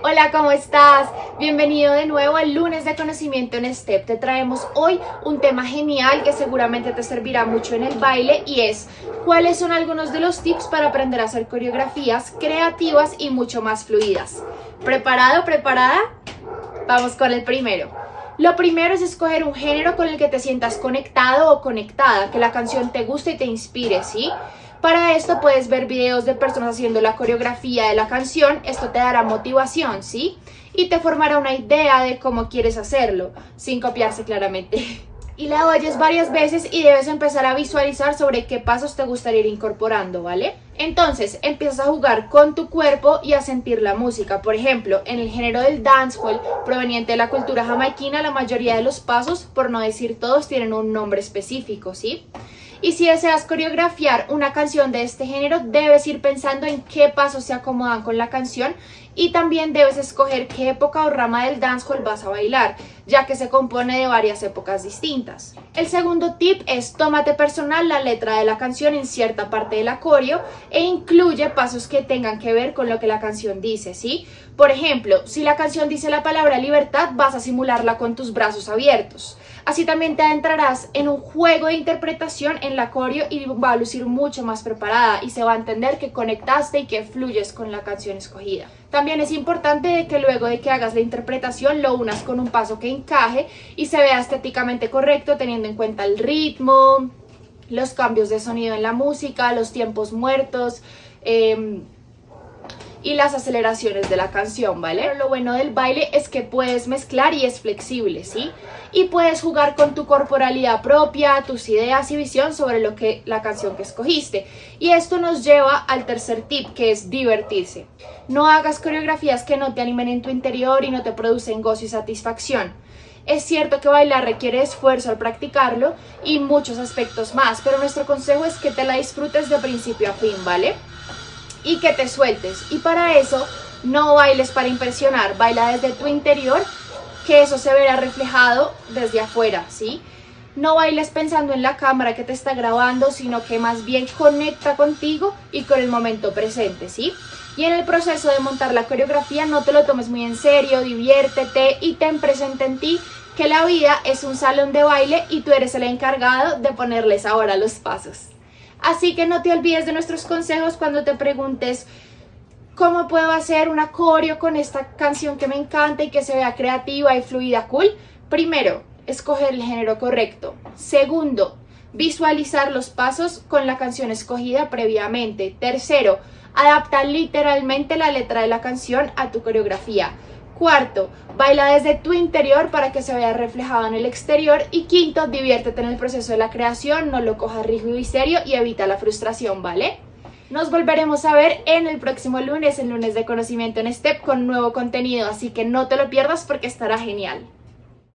Hola, ¿cómo estás? Bienvenido de nuevo al lunes de conocimiento en STEP. Te traemos hoy un tema genial que seguramente te servirá mucho en el baile y es cuáles son algunos de los tips para aprender a hacer coreografías creativas y mucho más fluidas. ¿Preparado, preparada? Vamos con el primero. Lo primero es escoger un género con el que te sientas conectado o conectada, que la canción te guste y te inspire, ¿sí? Para esto puedes ver videos de personas haciendo la coreografía de la canción, esto te dará motivación, ¿sí? Y te formará una idea de cómo quieres hacerlo, sin copiarse claramente. Y la oyes varias veces y debes empezar a visualizar sobre qué pasos te gustaría ir incorporando, ¿vale? Entonces empiezas a jugar con tu cuerpo y a sentir la música. Por ejemplo, en el género del dancehall proveniente de la cultura jamaiquina, la mayoría de los pasos, por no decir todos, tienen un nombre específico, ¿sí? Y si deseas coreografiar una canción de este género, debes ir pensando en qué pasos se acomodan con la canción y también debes escoger qué época o rama del dancehall vas a bailar, ya que se compone de varias épocas distintas. El segundo tip es tómate personal la letra de la canción en cierta parte del acorio e incluye pasos que tengan que ver con lo que la canción dice, ¿sí? Por ejemplo, si la canción dice la palabra libertad, vas a simularla con tus brazos abiertos. Así también te adentrarás en un juego de interpretación en la coreo y va a lucir mucho más preparada y se va a entender que conectaste y que fluyes con la canción escogida. También es importante que luego de que hagas la interpretación lo unas con un paso que encaje y se vea estéticamente correcto teniendo en cuenta el ritmo, los cambios de sonido en la música, los tiempos muertos. Em, y las aceleraciones de la canción, ¿vale? Lo bueno del baile es que puedes mezclar y es flexible, ¿sí? Y puedes jugar con tu corporalidad propia, tus ideas y visión sobre lo que la canción que escogiste. Y esto nos lleva al tercer tip, que es divertirse. No hagas coreografías que no te animen en tu interior y no te producen gozo y satisfacción. Es cierto que bailar requiere esfuerzo al practicarlo y muchos aspectos más, pero nuestro consejo es que te la disfrutes de principio a fin, ¿vale? Y que te sueltes. Y para eso no bailes para impresionar, baila desde tu interior, que eso se verá reflejado desde afuera, ¿sí? No bailes pensando en la cámara que te está grabando, sino que más bien conecta contigo y con el momento presente, ¿sí? Y en el proceso de montar la coreografía no te lo tomes muy en serio, diviértete y ten presente en ti que la vida es un salón de baile y tú eres el encargado de ponerles ahora los pasos. Así que no te olvides de nuestros consejos cuando te preguntes cómo puedo hacer una coreo con esta canción que me encanta y que se vea creativa y fluida, cool. Primero, escoger el género correcto. Segundo, visualizar los pasos con la canción escogida previamente. Tercero, adaptar literalmente la letra de la canción a tu coreografía. Cuarto, baila desde tu interior para que se vea reflejado en el exterior. Y quinto, diviértete en el proceso de la creación, no lo cojas rígido y serio y evita la frustración, ¿vale? Nos volveremos a ver en el próximo lunes, el lunes de conocimiento en STEP, con nuevo contenido, así que no te lo pierdas porque estará genial.